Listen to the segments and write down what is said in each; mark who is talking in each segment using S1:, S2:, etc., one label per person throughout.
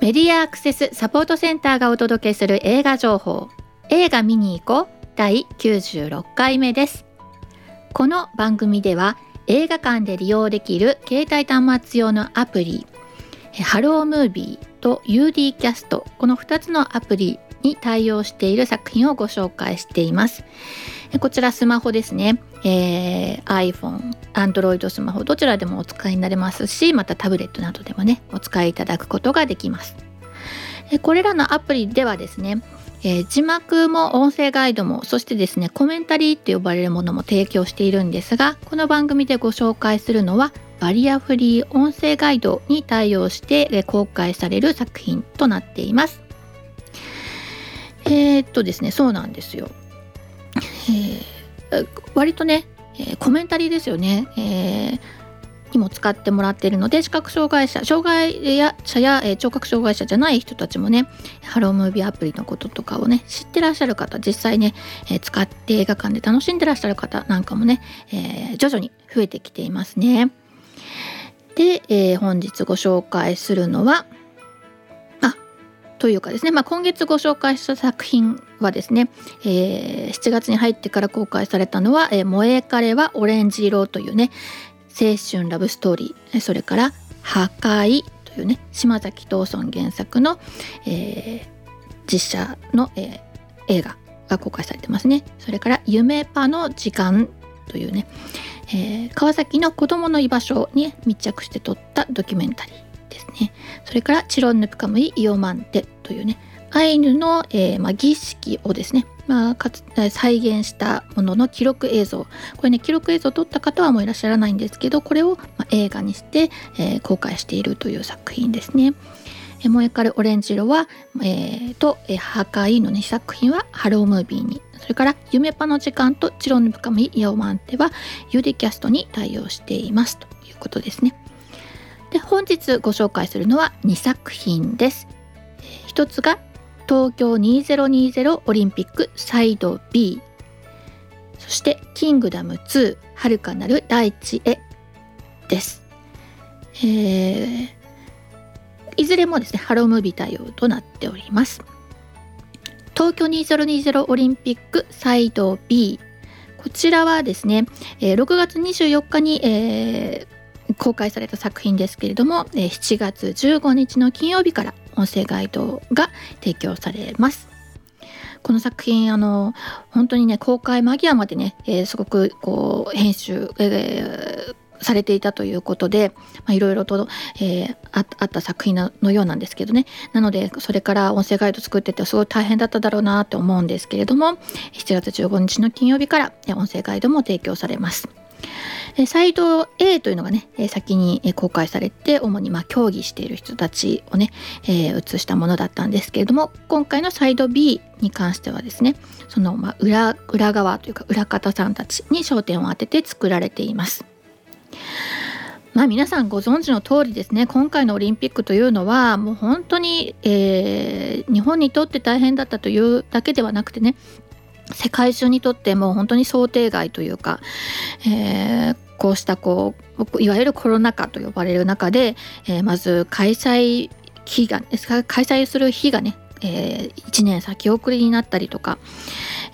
S1: メディアアクセスサポートセンターがお届けする映画情報。映画見に行こう。第96回目です。この番組では映画館で利用できる携帯端末用のアプリハロームービーと UD キャストこの2つのアプリに対応している作品をご紹介しています。こちらスマホですね、えー、iPhone、Android スマホどちらでもお使いになれますしまたタブレットなどでもねお使いいただくことができますこれらのアプリではですねえー、字幕も音声ガイドもそしてですねコメンタリーって呼ばれるものも提供しているんですがこの番組でご紹介するのはバリアフリー音声ガイドに対応して公開される作品となっています。えー、っとですねそうなんですよ。えー、割とね、えコメンタリーですよね。えーにも使ってもらっているので視覚障害者障害者や、え、聴覚障害者じゃない人たちもねハロームービーアプリのこととかをね知ってらっしゃる方実際ね、えー、使って映画館で楽しんでらっしゃる方なんかもね、えー、徐々に増えてきていますね。で、え本日ご紹介するのはというかですね、まあ、今月ご紹介した作品はですね、え7月に入ってから公開されたのは「え萌え彼はオレンジ色」というね、青春ラブストーリーそれから「破壊」というね島崎藤村原作の、えー、実写の、えー、映画が公開されてますね。それから「夢パの時間」というね、えー、川崎の子どもの居場所に密着して撮ったドキュメンタリー。ですねそれから「チロンヌプカムイイオマンテ」というねアイヌの、えーまあ、儀式をですねまあ、かつ再現したものの記録映像これね記録映像を撮った方はもういらっしゃらないんですけどこれを、まあ、映画にして、えー、公開しているという作品ですね。え燃えかるオレンジ色は、えー、と、えー、破壊の2作品はハロームービーにそれから夢パの時間とチロン深みイイオマンテはユディキャストに対応していますということですね。本日ご紹介するのは2作品です。一つが東京2020オリンピックサイド B そしてキングダム2遥かなる大地へです、えー、いずれもですねハロームビー対応となっております。東京2020オリンピックサイド B こちらはですね、え、6月24日に、えー、公開された作品ですけれども、えー、7月15日の金曜日から音声ガイドが提供されます。この作品あの本当にね公開間際までね、えー、すごくこう編集、えー、されていたということでいろいろと、えー、あった作品のようなんですけどねなのでそれから音声ガイド作っててすごい大変だっただろうなって思うんですけれども7月15日の金曜日から音声ガイドも提供されます。サイド A というのがね先に公開されて主にま協議している人たちをね、えー、映したものだったんですけれども今回のサイド B に関してはですねそのま裏裏側というか裏方さんたちに焦点を当てて作られています。まあ皆さんご存知の通りですね今回のオリンピックというのはもう本当に、えー、日本にとって大変だったというだけではなくてね世界中にとっても本当に想定外というか、えー、こうしたこういわゆるコロナ禍と呼ばれる中で、えー、まず開催日が開催する日がね、えー、1年先送りになったりとか、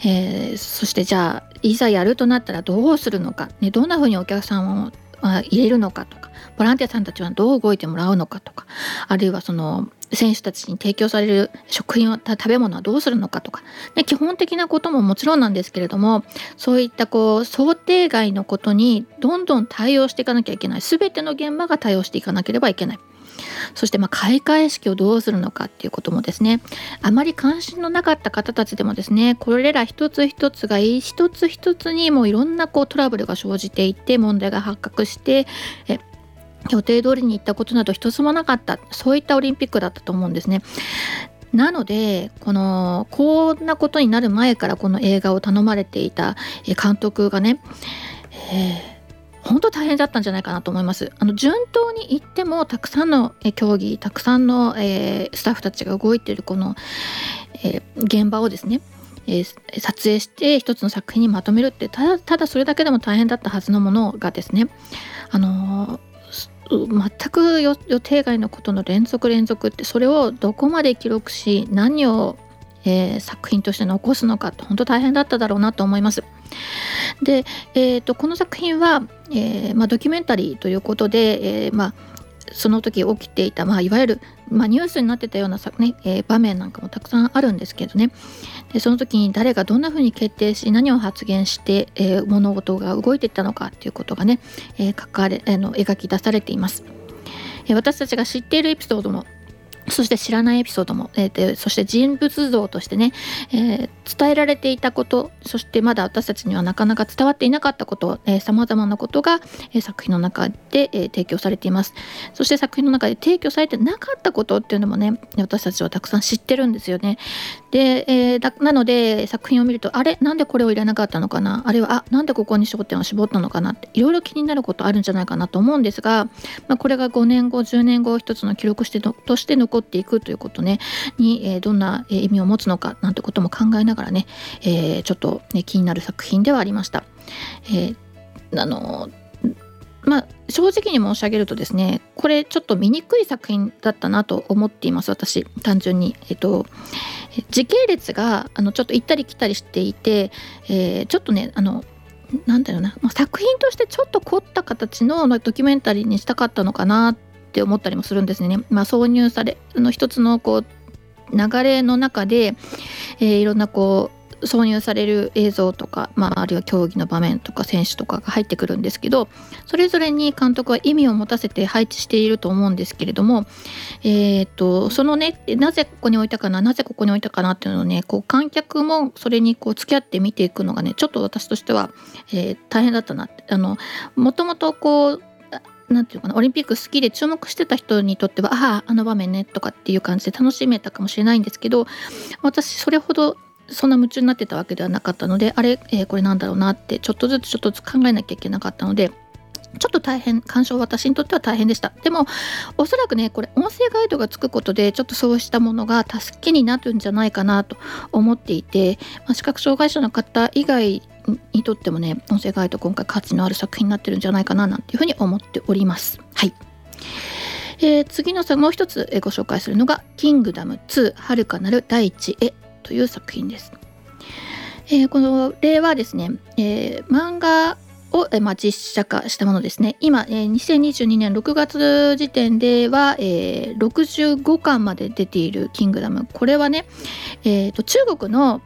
S1: えー、そしてじゃあいざやるとなったらどうするのか、ね、どんなふうにお客さんを入れるのかとかボランティアさんたちはどう動いてもらうのかとかあるいはその選手たちに提供される食品を食べ物はどうするのかとか、ね、基本的なことももちろんなんですけれどもそういったこう想定外のことにどんどん対応していかなきゃいけない。全ての現場が対応していかなければいけない。そしてま開会式をどうするのかっていうこともですね。あまり関心のなかった方たちでもですねこれら一つ一つが一つ一つにもういろんなこうトラブルが生じていて問題が発覚してえ予定通りに行ったことなど一つもなかったそういったオリンピックだったと思うんですね。なのでこのこんなことになる前からこの映画を頼まれていた監督がね、えー、本当大変だったんじゃないかなと思います。あの順当に行ってもたくさんの競技たくさんの、えー、スタッフたちが動いてるこの、えー、現場をですねえー、撮影して一つの作品にまとめるってただただそれだけでも大変だったはずのものがですねあの全く予定外のことの連続連続ってそれをどこまで記録し何を、えー、作品として残すのかって本当大変だっただろうなと思います。で、えーと、この作品は、えーまあ、ドキュメンタリーということで、えーまあ、その時起きていた、まあ、いわゆる、まあ、ニュースになってたようなさ、ねえー、場面なんかもたくさんあるんですけどねでその時に誰がどんなふうに決定し何を発言して、えー、物事が動いていったのかっていうことがね、えー、書かれ、えー、の描き出されています。え私たちが知っているエピソードもそして知らないエピソードも、えー、そして人物像としてね、えー、伝えられていたことそしてまだ私たちにはなかなか伝わっていなかったことさまざまなことが、えー、作品の中で、え提供されています。そして作品の中で提供されてなかったことっていうのもね私たちはたくさん知ってるんですよね。で、えなので作品を見るとあれなんでこれを入れなかったのかな？あるいはあなんでここに焦点を絞ったのかなっていろいろ気になることあるんじゃないかなと思うんですが、まあ、これが5年後10年後一つの記録してとして残っていくということねに、えー、どんな意味を持つのかなんてことも考えながらね、えー、ちょっと、ね、気になる作品ではありました。え、あのまあ、正直に申し上げるとですねこれちょっと見にくい作品だったなと思っています私単純に。えっと時系列があのちょっと行ったり来たりしていて、えー、ちょっとねあのなんだろうな、ま、作品としてちょっと凝った形のドキュメンタリーにしたかったのかなって思ったりもするんですね。まあ、挿入されの一つのこう流れの中で、えー、いろんなこう挿入される映像とか、まあ、あるいは競技の場面とか選手とかが入ってくるんですけどそれぞれに監督は意味を持たせて配置していると思うんですけれども、えーと、そのねなぜここに置いたかななぜここに置いたかなっていうのをねこう観客もそれにこう付き合って見ていくのがねちょっと私としては、えー、大変だったなって。あのもともとこうなんていうかなオリンピック好きで注目してた人にとってはあああの場面ねとかっていう感じで楽しめたかもしれないんですけど私それほどそんな夢中になってたわけではなかったのであれ、えー、これなんだろうなってちょっとずつちょっとずつ考えなきゃいけなかったのでちょっと大変鑑賞私にとっては大変でした。でもおそらくねこれ音声ガイドがつくことでちょっとそうしたものが助けになるんじゃないかなと思っていて、まあ、視覚障害者の方以外にとってもね音声ガイド今回価値のある作品になってるんじゃないかななんていうふうに思っております。はい、えー、次の作もう一つご紹介するのが「キングダム2遥かなる大地へ」という作品です。えー、この例はですね、えー、漫画を、えー、まあ、実写化したものですね今、えー、2022年6月時点では、えー、65巻まで出ている「キングダム」これはね、えーと中国の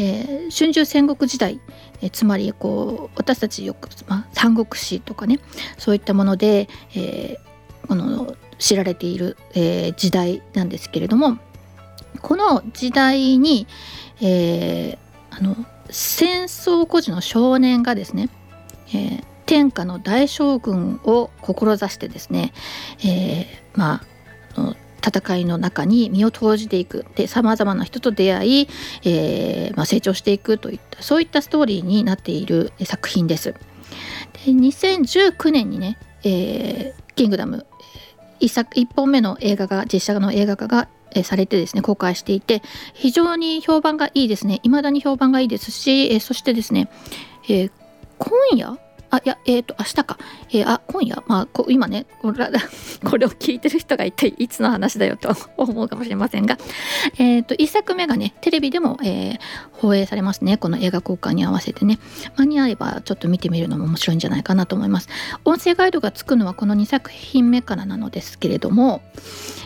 S1: えー、春秋戦国時代、え、つまりこう私たちよく、まあ、三国志とかねそういったもので、えー、この知られている、えー、時代なんですけれどもこの時代に、えー、あの戦争孤児の少年がですね、えー、天下の大将軍を志してですね、えー、まあ戦いの中に身を投じていくでさまざまな人と出会い、えー、まあ、成長していくといったそういったストーリーになっている作品です。で2019年にね、えー、キングダム1作1本目の映画が実写の映画化がえされてですね公開していて非常に評判がいいですね。未だに評判がいいですし、えそしてですね、えー、今夜あ、いや、えっ、ー、と、明日か。えー、あ、今夜、まあ、今ねこれ、これを聞いてる人が一体いつの話だよと思うかもしれませんが、えっ、ー、と、1作目がね、テレビでも、えー、放映されますね。この映画公開に合わせてね。間に合えば、ちょっと見てみるのも面白いんじゃないかなと思います。音声ガイドがつくのはこの2作品目からなのですけれども、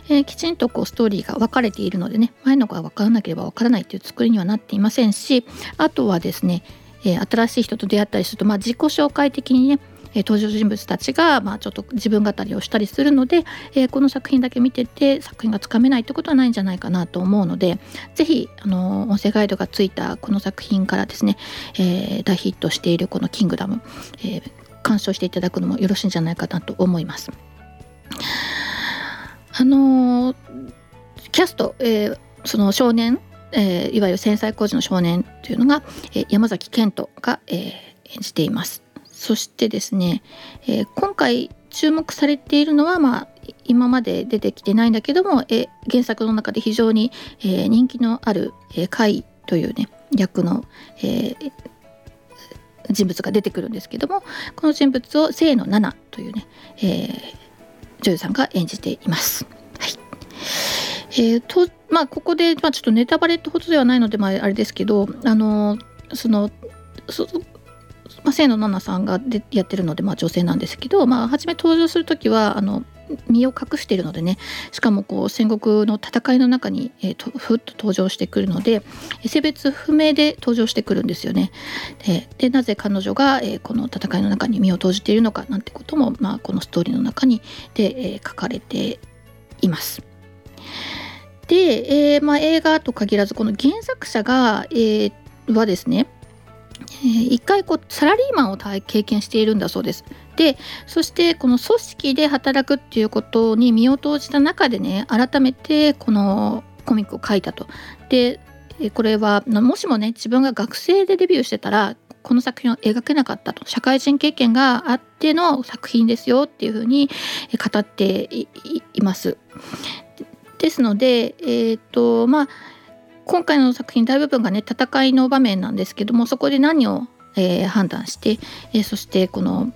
S1: えー、きちんとこうストーリーが分かれているのでね、前のが分からなければ分からないという作りにはなっていませんし、あとはですね、えー、新しい人と出会ったりすると、まあ、自己紹介的にね登場人物たちが、まあ、ちょっと自分語りをしたりするので、えー、この作品だけ見てて作品がつかめないってことはないんじゃないかなと思うので是非あの音声ガイドがついたこの作品からですね、え、大ヒットしているこの「キングダム」え、鑑賞していただくのもよろしいんじゃないかなと思います。あのキャスト、え、その少年えー、いわゆる戦災孤児の少年というのが、えー、山崎賢人が、えー、演じています。そしてですね、え今回注目されているのは、まあ、今まで出てきてないんだけども、え原作の中で非常に、え人気のある、えー、というね役の、え人物が出てくるんですけどもこの人物を清野奈々というね、え女優さんが演じています。はいえーとまあ、ここで、まあ、ちょっとネタバレってことではないので、まあ、あれですけどあのそのそまあ、清野奈々さんがでやってるので、まあ、女性なんですけど、まあ、初め登場する時はあの身を隠しているのでねしかもこう戦国の戦いの中に、えーと、ふっと登場してくるので性別不明で登場してくるんですよね。ででなぜ彼女が、えー、この戦いの中に身を投じているのかなんてことも、まあ、このストーリーの中にで、えー、書かれています。で、えーまあ、映画と限らずこの原作者が、えー、はですねえー、一回こうサラリーマンを経験しているんだそうです。でそしてこの組織で働くっていうことに身を投じた中でね改めてこのコミックを書いたと。でこれはもしもね自分が学生でデビューしてたらこの作品を描けなかったと社会人経験があっての作品ですよっていうふうに語っています。ですので、えーとまあ、今回の作品大部分がね戦いの場面なんですけどもそこで何を、えー、判断して、えー、そしてこの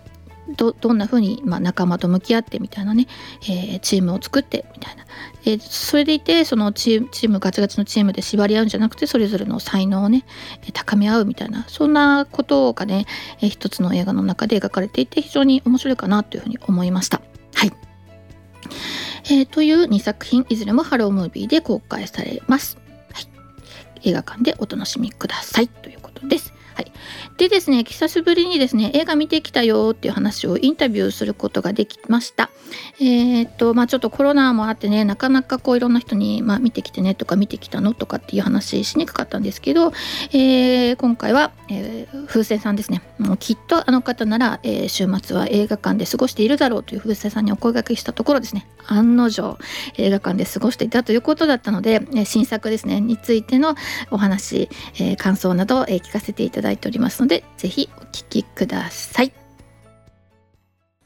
S1: どどんな風にまに、あ、仲間と向き合ってみたいなね、えー、チームを作ってみたいな、えー、それでいてそのチームガチガチのチームで縛り合うんじゃなくてそれぞれの才能をね高め合うみたいなそんなことがね、えー、一つの映画の中で描かれていて非常に面白いかなというふうに思いました。えー、という2作品いずれもハロームービーで公開されます。はい映画館でお楽しみくださいということです。はい、でですね久しぶりにですね映画見てきたよっていう話をインタビューすることができました。えー、っとまあちょっとコロナもあってねなかなかこういろんな人に、まあ、見てきてねとか見てきたのとかっていう話しにくかったんですけど、えー、今回は、えー、風船さんですね。もうきっとあの方なら、え週末は映画館で過ごしているだろうという風船さんにお声掛けしたところですね。案の定映画館で過ごしていたということだったので、新作ですねについてのお話、え感想など、え聞かせていただいておりますのでぜひお聞きください。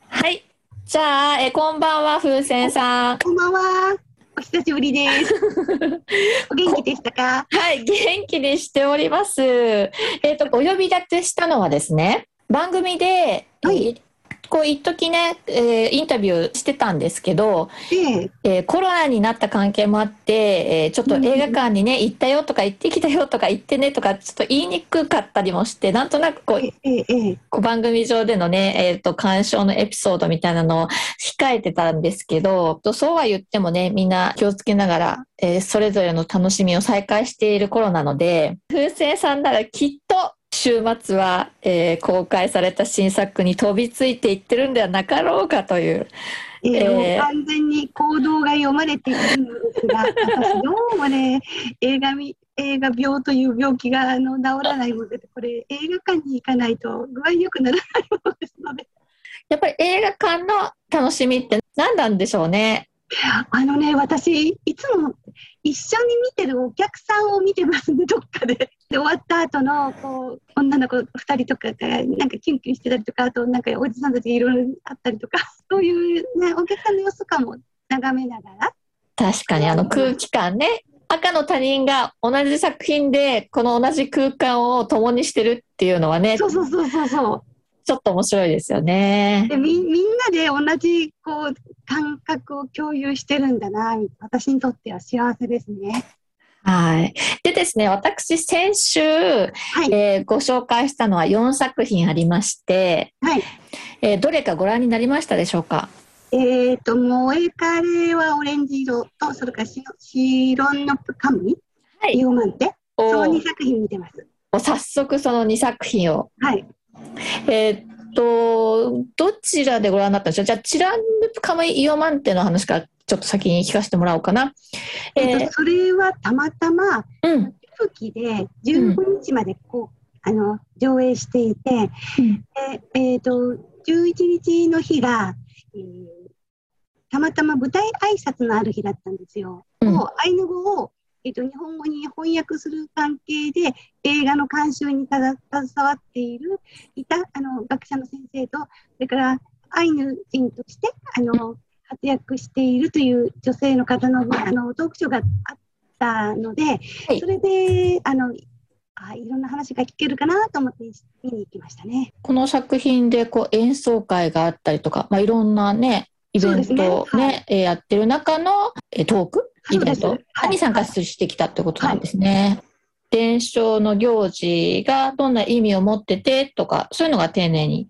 S1: はい。じゃあ、えこんばんは、風船さん。
S2: こんばんは。お久しぶりです。お元気でしたか？
S1: はい、元気でしております。えっ、ー、と、お呼び立てしたのはですね。番組で、はい、こう一時ね、えー、インタビューしてたんですけど、ええ。えー、コロナになった関係もあって、えー、ちょっと映画館にね、行ったよとか行ってきたよとか行ってねとかちょっと言いにくかったりもしてなんとなくこう,、こう番組上でのね、えーと、鑑賞のエピソードみたいなのを控えてたんですけどそうは言ってもねみんな気をつけながら、えー、それぞれの楽しみを再開している頃なので風船さんならきっと週末は、えー、公開された新作に飛びついていってるんではなかろうかという。
S2: えー、えー、完全に行動が読まれているんですが、私どうもね、映画み映画病という病気があの治らないので、これ映画館に行かないと具合良くならないものですので。
S1: やっぱり映画館の楽しみって何なんでしょうね。
S2: あのね、私、いつも一緒に見てるお客さんを見てますね、どっかで。で、終わった後の、こう、女の子2人とかが、なんかキュンキュンしてたりとか、あと、なんかおじさんたちいろいろあったりとか、そういうね、お客さんの様子とかも眺めながら。
S1: 確かに、あの空気感ね。赤の他人が同じ作品で、この同じ空間を共にしてるっていうのはね。
S2: そうそうそうそうそう。
S1: ちょっと面白いですよね。
S2: でみみんなで同じこう感覚を共有してるんだな私にとっては幸せですね。
S1: はい。でですね、私、先週、はい、えー、ご紹介したのは4作品ありまして、はい、えー、どれかご覧になりましたでしょうか？
S2: えっ、ー、と、萌えカレーはオレンジ色と、それからシロンのカムイ、はい、イオマンテ、その2作品見てます。
S1: 早速その2作品を。はい。えー、っと、どちらでご覧になったんでしょう？じゃあ、チランヌプカムイイオマンテの話からちょっと先に聞かせてもらおうかな。
S2: えー、それはたまたま、うん、吹で15日までこう、うん、あの上映していて、うん、えー、と11日の日が、えー、たまたま舞台挨拶のある日だったんですよ。うん、アイヌ語をえっと、日本語に翻訳する関係で映画の監修に携わっているいたあの学者の先生とそれからアイヌ人としてあの活躍しているという女性の方のあのトークショーがあったので、はい、それであのあいろんな話が聞けるかなと思って見に行きましたね。
S1: この作品でこう演奏会があったりとか、まあ、いろんなね
S3: イベントね、ね。はい、やってる中のトーク？イベント？に参加してきたってことなんですね。はい伝承の行事がどんな意味を持っててとか、そういうのが丁寧に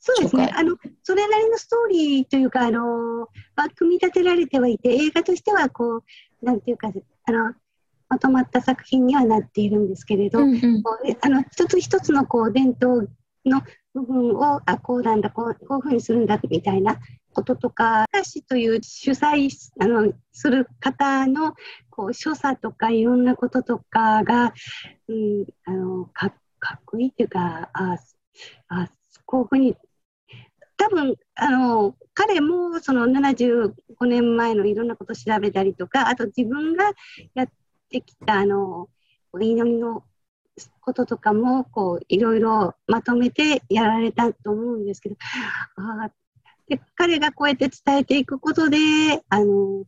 S2: そうですね。あの、それなりのストーリーというか、あの、まあ、組み立てられてはいて、映画としては、こう、なんていうか、あの、まとまった作品にはなっているんですけれど、うんうん、あの、一つ一つの、こう、伝統の部分を、あ、こうなんだ、こう、こういうふうにするんだ、みたいなこととか、歌詞という主催あのする方のこう所作とかいろんなこととかが、うん、あのかっこいいっていうか、ああこういうふうに、多分あの彼もその75年前のいろんなことを調べたりとか、あと自分がやってきたあの祈りのこととかもこういろいろまとめてやられたと思うんですけどあで彼がこうやって伝えていくことであの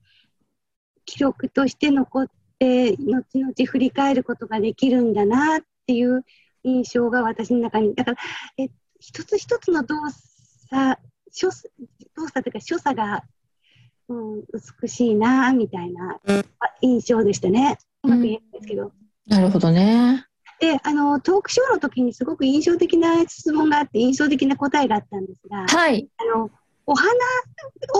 S2: 記録として残って後々振り返ることができるんだなっていう印象が私の中にだからえ一つ一つの動作所動作というか所作が、うん、美しいなみたいな印象でしたね。うまく言えないですけど。
S3: なるほどね。
S2: で、あの、トークショーの時にすごく印象的な質問があって、印象的な答えがあったんですが、
S3: はい。
S2: あの、お花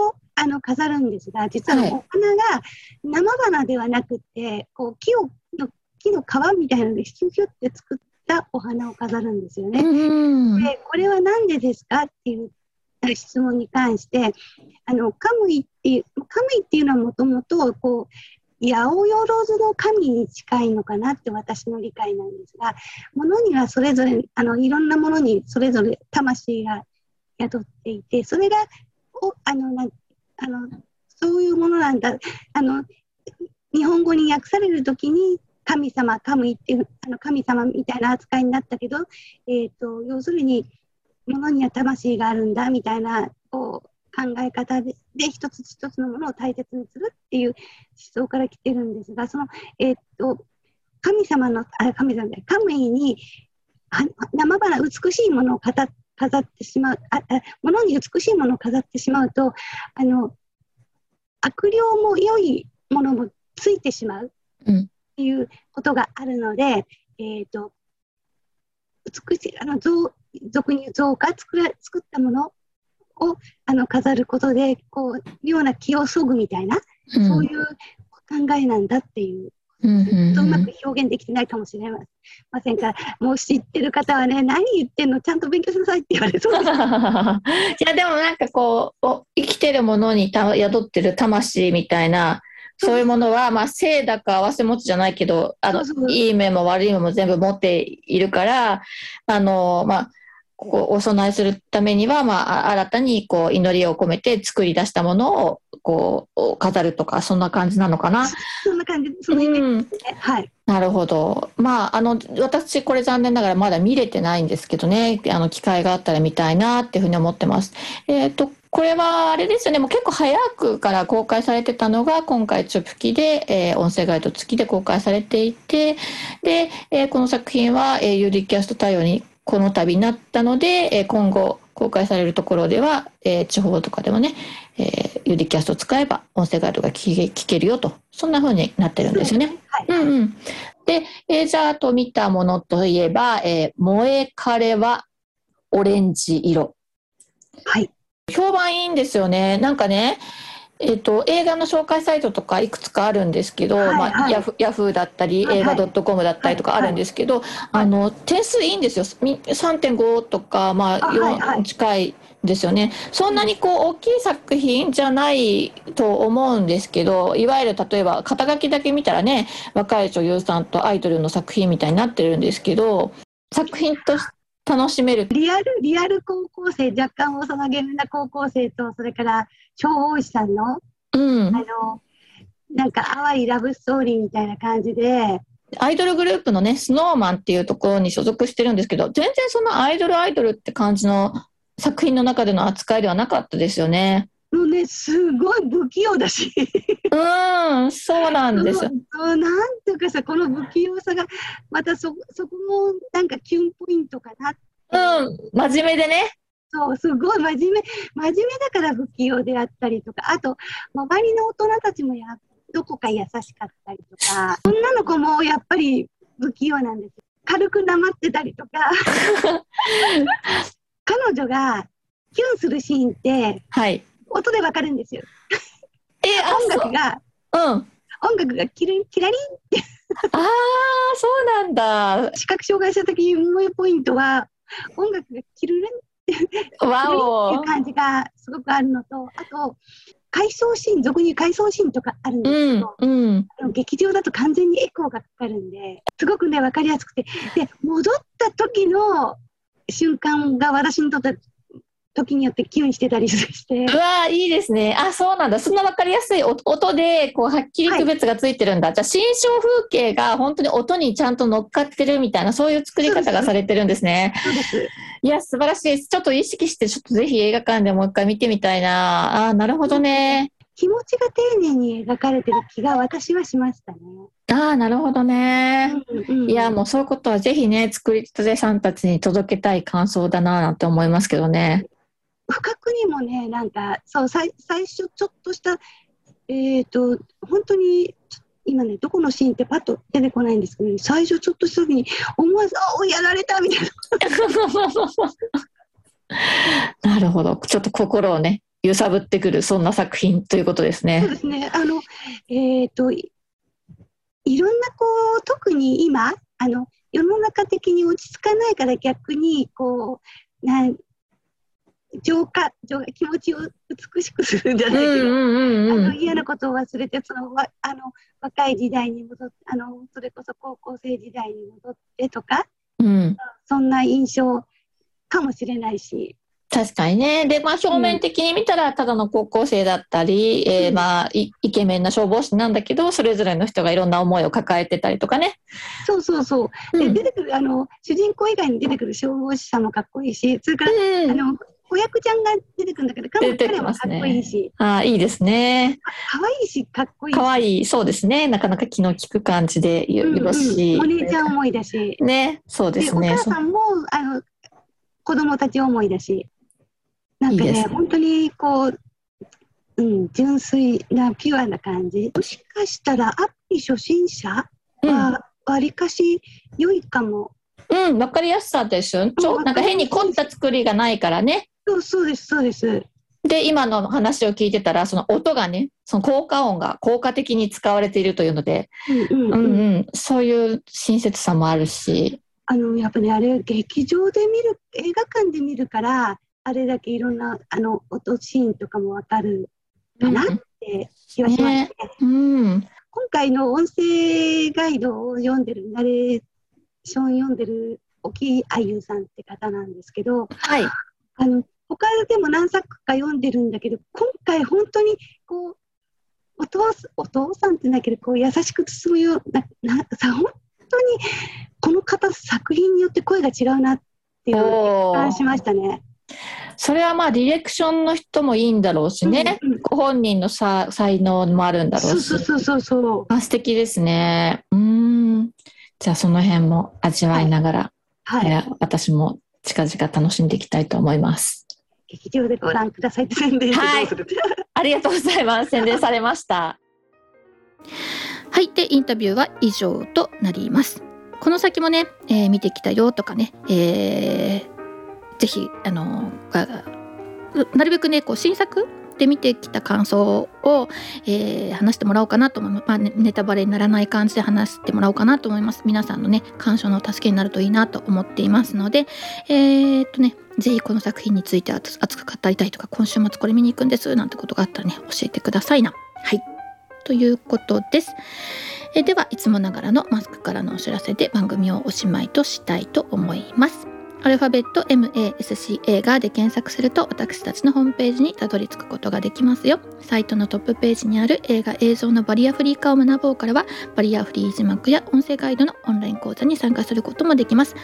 S2: をあの飾るんですが、実はお花が生花ではなくて、こう木をの木の皮みたいなのでヒュヒュって作ったお花を飾るんですよね。で、これは何でですかっていう質問に関して、あのカムイっていうカムイっていうのはもともとこう八百万の神に近いのかなって私の理解なんですが、ものにはそれぞれあのいろんなものにそれぞれ魂が宿っていて、それが、おあのなあのそういうものなんだ。あの日本語に訳されるときに神様、神っていうあの神様みたいな扱いになったけど、えーと、要するに、ものには魂があるんだみたいなこう考え方でで一つ一つのものを大切にするっていう思想から来てるんですが、その、えーと、神様の、あ神様で、神に生花、美しいものを飾っ、飾ってしまう、あ物に美しいものを飾ってしまうと、あの、悪霊も良いものもついてしまう。っていうことがあるので、うん、えと、美しい、あの、像、俗に造花作ら、作ったものをあの飾ることで、こう、ような気をそぐみたいな、うん、そういう考えなんだっていううんとうまく表現できてないかもしれません。から、もう知ってる方はね、何言ってん。の、ちゃん。と勉強しなさいって言われそうです。い
S3: や、でもなん。かこう、生きてるものにた宿ってる魂みたいな、そういうものは、まあ、性だか合わせ持ちじゃないけど、あの、いい面も悪い面も全部持っているから、あの、まあ、こうお供えするためには、まあ、新たにこう祈りを込めて作り出したものをこう飾るとかそんな感じなのかな？
S2: そんな感じ、そのイメージですね。うん、はい。
S3: なるほど。まあ、あの、私、これ残念ながらまだ見れてないんですけどね、あの、機会があったら見たいなっていうふうに思ってます。えっ、ー、と、これはあれですよね、もう結構早くから公開されてたのが、今回、チョプキで、えー、音声ガイド付きで公開されていて、で、えー、この作品は、えー、ユーリキャスト対応にこの度になったので、え今後公開されるところでは、え地方とかでもね、えー、ユリキャスト使えば音声ガイドが聞け聞けるよと、そんな風になってるんですよね。はい、うんうん。で、えー、じゃあ、と見たものといえば、えー、萌え枯はオレンジ色。
S2: はい。
S3: 評判いいんですよね。なんかね、えっと、映画の紹介サイトとかいくつかあるんですけど、はいはい、まあ、ヤフヤフーだったり、映画 .com だったりとかあるんですけど、はいはい、あの点数いいんですよ。3.5とか、まあ、4近いですよね。そんなにこう大きい作品じゃないと思うんですけどいわゆる例えば肩書きだけ見たらね若い女優さんとアイドルの作品みたいになってるんですけど作品として楽しめる。
S2: リアル、リアル高校生、若干幼げな高校生と、それから超大石さんの、
S3: うん、
S2: あの、なんか淡いラブストーリーみたいな感じで、
S3: アイドルグループのね、スノーマンっていうところに所属してるんですけど、全然そのアイドルアイドルって感じの作品の中での扱いではなかったですよね。
S2: もうね、すごい不器用だし。
S3: うん、そうなんですよ。
S2: なんていうかさ、この不器用さが、またそ、そこもなんかキュンポイントかな
S3: うん、真面目でね。
S2: そう、すごい真面目、真面目だから不器用であったりとか、あと、周りの大人たちもや、どこか優しかったりとか、女の子もやっぱり不器用なんですよ。軽くなまってたりとか。彼女がキュンするシーンって、はい、音でわかるんですよ。え音楽が、うん、音楽がキラキラリンって。
S1: ああ、そうなんだ。
S2: 視覚障害者的萌えポイントは、音楽がキルリンってわおいう感じがすごくあるのと、あと、回想シーン、俗に回想シーンとかあるんですけど、うんうん、劇場だと完全にエコーがかかるんで、すごくね、わかりやすくて、で、戻った時の瞬間が私にとって時によってキュンしてたりして。
S1: うわいいですね。あ、そうなんだ。そんな分かりやすい音で、こう、はっきり区別がついてるんだ。はい、じゃあ、新象風景が本当に音にちゃんと乗っかってるみたいな、そういう作り方がされてるんですね。
S2: そうです。
S1: いや、素晴らしいです。ちょっと意識して、ちょっとぜひ映画館でもう一回見てみたいな。あ、なるほどね。
S2: 気持ちが丁寧に描かれてる気が私はしましたね。
S1: ああ、なるほどね。うんうん、いや、もうそういうことはぜひね、作り手さんたちに届けたい感想だななんて思いますけどね。
S2: 不覚にもね、なんか、そう最最初ちょっとした、えっ、ー、と、本当に、今ね、どこのシーンってパッと出てこないんですけど、ね、最初ちょっとした時に思わず、あやられたみたい
S1: な。なるほど。ちょっと心をね、揺さぶってくる、そんな作品ということですね。
S2: そうですね。あの、えっ、ー、と、いろんな、こう、特に今、あの、世の中的に落ち着かないから逆に、こう、なん浄化浄化気持ちを美しくするんじゃないけど、あの嫌なことを忘れてそのわあの若い時代に戻ってあのそれこそ高校生時代に戻ってとか、うん、そんな印象かもしれないし。
S1: 確かにね。で、まあ、表面的に見たら、ただの高校生だったり、うん、えー、まあイ、イケメンな消防士なんだけど、それぞれの人がいろんな思いを抱えてたりとかね。
S2: そうそうそう。うん、で、出てくる、あの、主人公以外に出てくる消防士さんもかっこいいし、それから、うん、あの、子役ちゃんが出てくるんだけど、彼もかっこいいし。ね、
S1: あいいですね。
S2: 可愛いし、かっこいい
S1: 可愛いそうですね。なかなか気の利く感じでよろしい、
S2: うんうん、お姉ちゃん思いだし。
S1: ね、そうですね。
S2: お母さんも、あの、子供たち思いだし。なんかね、いいね本当にこう、うん、純粋なピュアな感じ。もしかしたらアプリ初心者はわりかし良いかも。
S1: うん、わかりやすさです。ちょなんか変に凝った作りがないからね。
S2: そうそうです、そうです。
S1: で、今の話を聞いてたら、その音がね、その効果音が効果的に使われているというので、うんうん、うんうん、そういう親切さもあるし。
S2: あの、やっぱね、あれ、劇場で見る、映画館で見るから、あれだけいろんな、あの、音シーンとかもわかるかなって気はしますね。ねうん、今回の音声ガイドを読んでる、ナレーション読んでる沖あゆさんって方なんですけど、はい。あの、他でも何作か読んでるんだけど、今回本当にこう、お父お父さんってだけど、こう優しく包むような、なさ、本当にこの方作品によって声が違うなっていう感しましたね。
S1: それはまあディレクションの人もいいんだろうしね、うんうん、ご本人のさ才能もあるんだろうし。
S2: そうそうそうそう
S1: あ素敵ですね。うん。じゃあその辺も味わいながら、はい、はい、私も近々楽しんでいきたいと思います
S2: 劇場でご覧くださいって宣伝
S1: はい、ありがとうございます。宣伝されました。はい。でインタビューは以上となります。この先もね、えー、見てきたよとかね、えー、ぜひあのなるべくねこう新作で見てきた感想を、えー、話してもらおうかなと思います、まあ、ネタバレにならない感じで話してもらおうかなと思います。皆さんのね鑑賞の助けになるといいなと思っていますのでえー、っとねぜひこの作品について熱く語りたいとか今週末これ見に行くんですなんてことがあったらね教えてくださいな。はい。ということです。えではいつもながらのマスクからのお知らせで番組をおしまいとしたいと思いますアルファベット MASC 映画で検索すると私たちのホームページにたどり着くことができますよ。サイトのトップページにある映画映像のバリアフリー化を学ぼうからはバリアフリー字幕や音声ガイドのオンライン講座に参加することもできます。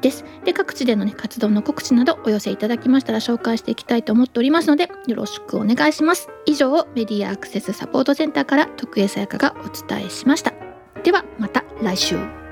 S1: です。で、各地での、ね、活動の告知などお寄せいただきましたら紹介していきたいと思っておりますのでよろしくお願いします。以上メディアアクセスサポートセンターから徳江さやかがお伝えしました。ではまた来週。